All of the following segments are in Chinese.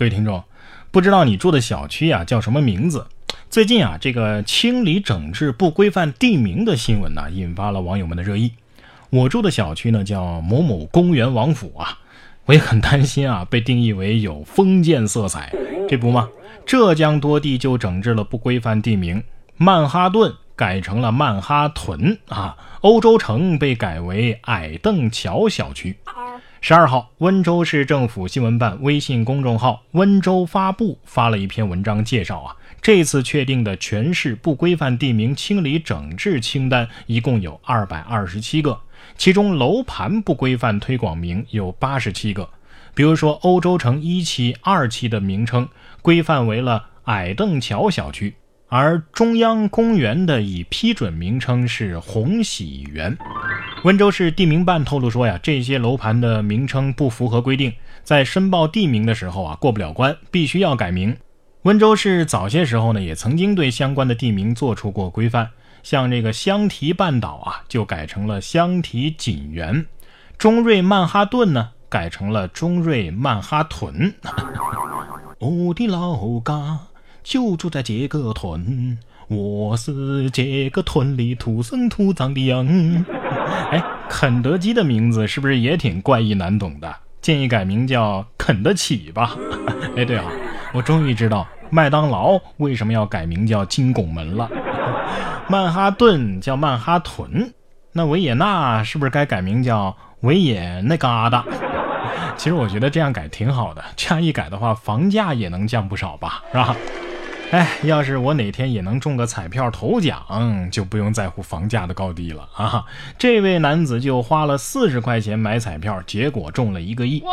各位听众，不知道你住的小区啊叫什么名字？最近啊，这个清理整治不规范地名的新闻呢，引发了网友们的热议。我住的小区呢叫某某公园王府啊，我也很担心啊，被定义为有封建色彩。这不嘛，浙江多地就整治了不规范地名，曼哈顿改成了曼哈屯啊，欧洲城被改为矮凳桥小区。十二号，温州市政府新闻办微信公众号“温州发布”发了一篇文章，介绍啊，这次确定的全市不规范地名清理整治清单一共有二百二十七个，其中楼盘不规范推广名有八十七个。比如说，欧洲城一期、二期的名称规范为了矮凳桥小区。而中央公园的已批准名称是红喜园。温州市地名办透露说呀，这些楼盘的名称不符合规定，在申报地名的时候啊过不了关，必须要改名。温州市早些时候呢也曾经对相关的地名做出过规范，像这个香堤半岛啊就改成了香堤锦园，中瑞曼哈顿呢改成了中瑞曼哈屯。我 的老家。就住在这个屯，我是这个屯里土生土长的羊。哎，肯德基的名字是不是也挺怪异难懂的？建议改名叫肯得起吧。哎，对啊，我终于知道麦当劳为什么要改名叫金拱门了。曼哈顿叫曼哈屯，那维也纳是不是该改名叫维也那嘎达？其实我觉得这样改挺好的，这样一改的话，房价也能降不少吧，是吧？哎，要是我哪天也能中个彩票头奖，就不用在乎房价的高低了啊！这位男子就花了四十块钱买彩票，结果中了一个亿。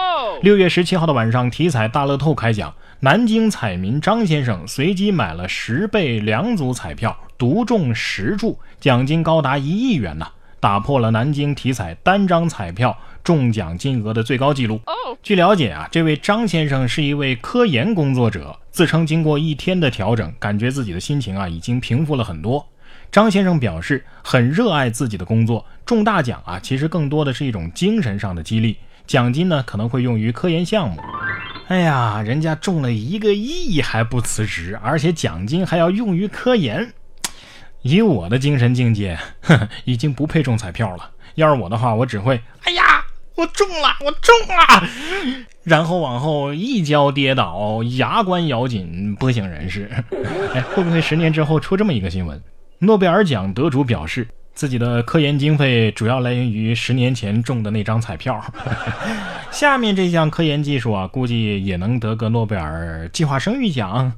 六月十七号的晚上，体彩大乐透开奖，南京彩民张先生随机买了十倍两组彩票，独中十注，奖金高达一亿元呢，打破了南京体彩单张彩票中奖金额的最高纪录。据了解啊，这位张先生是一位科研工作者。自称经过一天的调整，感觉自己的心情啊已经平复了很多。张先生表示很热爱自己的工作，中大奖啊其实更多的是一种精神上的激励，奖金呢可能会用于科研项目。哎呀，人家中了一个亿还不辞职，而且奖金还要用于科研。以我的精神境界，呵 已经不配中彩票了。要是我的话，我只会。我中了，我中了，然后往后一跤跌倒，牙关咬紧，不省人事。哎，会不会十年之后出这么一个新闻？诺贝尔奖得主表示，自己的科研经费主要来源于十年前中的那张彩票。下面这项科研技术啊，估计也能得个诺贝尔计划生育奖。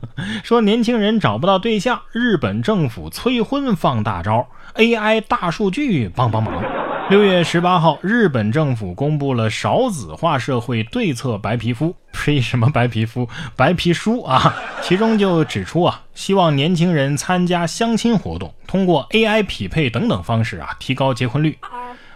说年轻人找不到对象，日本政府催婚放大招，AI 大数据帮帮忙。六月十八号，日本政府公布了少子化社会对策白皮肤，呸，什么白皮肤？白皮书啊！其中就指出啊，希望年轻人参加相亲活动，通过 AI 匹配等等方式啊，提高结婚率。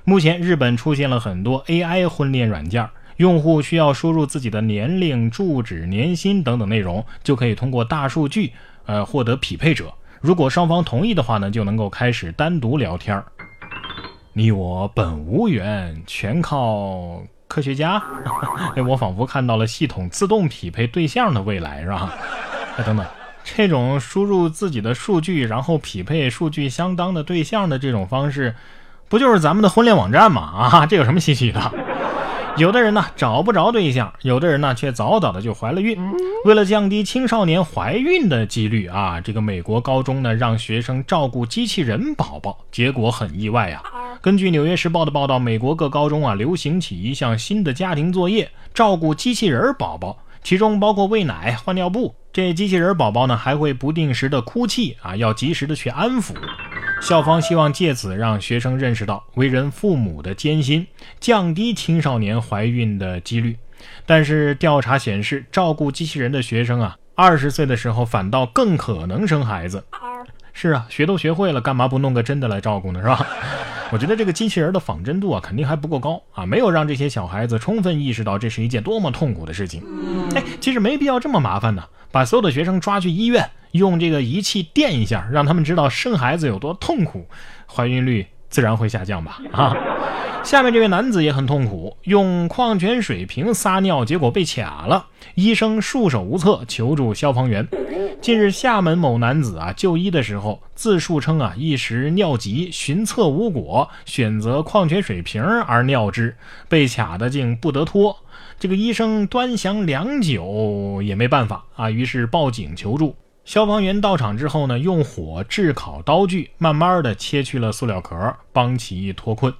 目前，日本出现了很多 AI 婚恋软件，用户需要输入自己的年龄、住址、年薪等等内容，就可以通过大数据，呃，获得匹配者。如果双方同意的话呢，就能够开始单独聊天儿。你我本无缘，全靠科学家。哎，我仿佛看到了系统自动匹配对象的未来，是吧？哎，等等，这种输入自己的数据，然后匹配数据相当的对象的这种方式，不就是咱们的婚恋网站吗？啊，这有什么稀奇的？有的人呢找不着对象，有的人呢却早早的就怀了孕。为了降低青少年怀孕的几率啊，这个美国高中呢让学生照顾机器人宝宝，结果很意外呀。根据《纽约时报》的报道，美国各高中啊流行起一项新的家庭作业，照顾机器人宝宝，其中包括喂奶、换尿布。这机器人宝宝呢还会不定时的哭泣啊，要及时的去安抚。校方希望借此让学生认识到为人父母的艰辛，降低青少年怀孕的几率。但是调查显示，照顾机器人的学生啊，二十岁的时候反倒更可能生孩子。是啊，学都学会了，干嘛不弄个真的来照顾呢？是吧？我觉得这个机器人的仿真度啊，肯定还不够高啊，没有让这些小孩子充分意识到这是一件多么痛苦的事情。哎，其实没必要这么麻烦呢，把所有的学生抓去医院。用这个仪器电一下，让他们知道生孩子有多痛苦，怀孕率自然会下降吧？啊！下面这位男子也很痛苦，用矿泉水瓶撒尿，结果被卡了。医生束手无策，求助消防员。近日，厦门某男子啊就医的时候，自述称啊一时尿急，寻测无果，选择矿泉水瓶而尿之，被卡的竟不得脱。这个医生端详良久也没办法啊，于是报警求助。消防员到场之后呢，用火炙烤刀具，慢慢的切去了塑料壳，帮其脱困。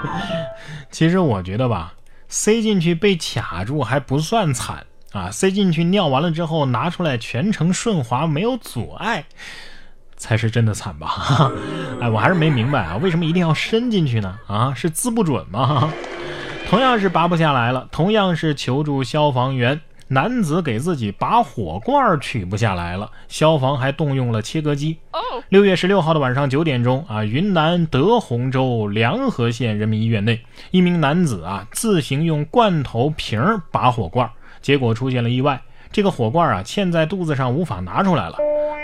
其实我觉得吧，塞进去被卡住还不算惨啊，塞进去尿完了之后拿出来全程顺滑没有阻碍，才是真的惨吧？哎，我还是没明白啊，为什么一定要伸进去呢？啊，是滋不准吗？同样是拔不下来了，同样是求助消防员。男子给自己拔火罐取不下来了，消防还动用了切割机。六月十六号的晚上九点钟啊，云南德宏州梁河县人民医院内，一名男子啊自行用罐头瓶拔火罐，结果出现了意外，这个火罐啊嵌在肚子上无法拿出来了，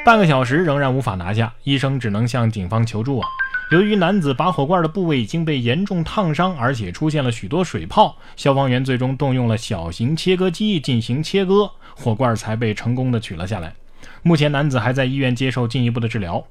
半个小时仍然无法拿下，医生只能向警方求助啊。由于男子拔火罐的部位已经被严重烫伤，而且出现了许多水泡，消防员最终动用了小型切割机进行切割，火罐才被成功的取了下来。目前，男子还在医院接受进一步的治疗。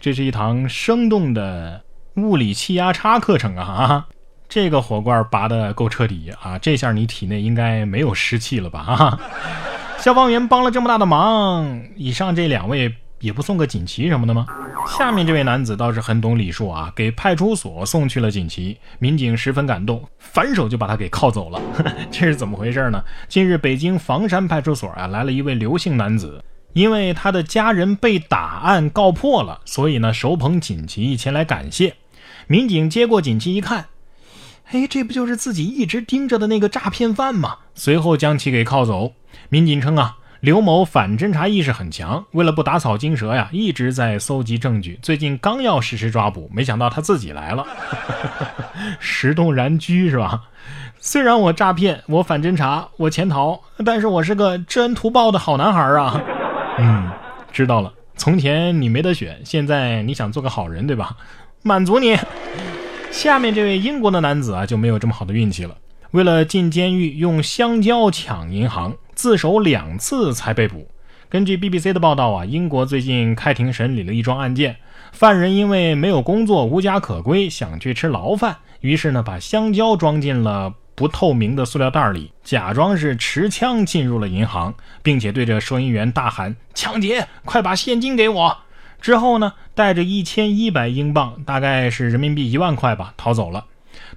这是一堂生动的物理气压差课程啊！啊，这个火罐拔的够彻底啊！这下你体内应该没有湿气了吧？啊！消防员帮了这么大的忙，以上这两位。也不送个锦旗什么的吗？下面这位男子倒是很懂礼数啊，给派出所送去了锦旗，民警十分感动，反手就把他给铐走了。这是怎么回事呢？近日，北京房山派出所啊来了一位刘姓男子，因为他的家人被打案告破了，所以呢手捧锦旗前来感谢。民警接过锦旗一看，哎，这不就是自己一直盯着的那个诈骗犯吗？随后将其给铐走。民警称啊。刘某反侦查意识很强，为了不打草惊蛇呀，一直在搜集证据。最近刚要实施抓捕，没想到他自己来了，石动然居是吧？虽然我诈骗，我反侦查，我潜逃，但是我是个知恩图报的好男孩啊。嗯，知道了。从前你没得选，现在你想做个好人，对吧？满足你。下面这位英国的男子啊，就没有这么好的运气了。为了进监狱，用香蕉抢银行。自首两次才被捕。根据 BBC 的报道啊，英国最近开庭审理了一桩案件，犯人因为没有工作、无家可归，想去吃牢饭，于是呢，把香蕉装进了不透明的塑料袋里，假装是持枪进入了银行，并且对着收银员大喊：“抢劫！快把现金给我！”之后呢，带着一千一百英镑，大概是人民币一万块吧，逃走了。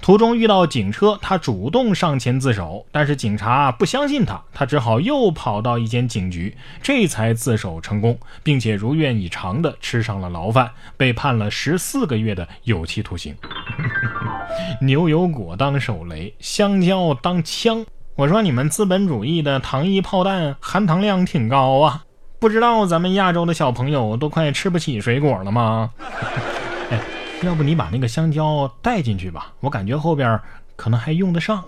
途中遇到警车，他主动上前自首，但是警察不相信他，他只好又跑到一间警局，这才自首成功，并且如愿以偿的吃上了牢饭，被判了十四个月的有期徒刑。牛油果当手雷，香蕉当枪，我说你们资本主义的糖衣炮弹含糖量挺高啊，不知道咱们亚洲的小朋友都快吃不起水果了吗？要不你把那个香蕉带进去吧，我感觉后边可能还用得上。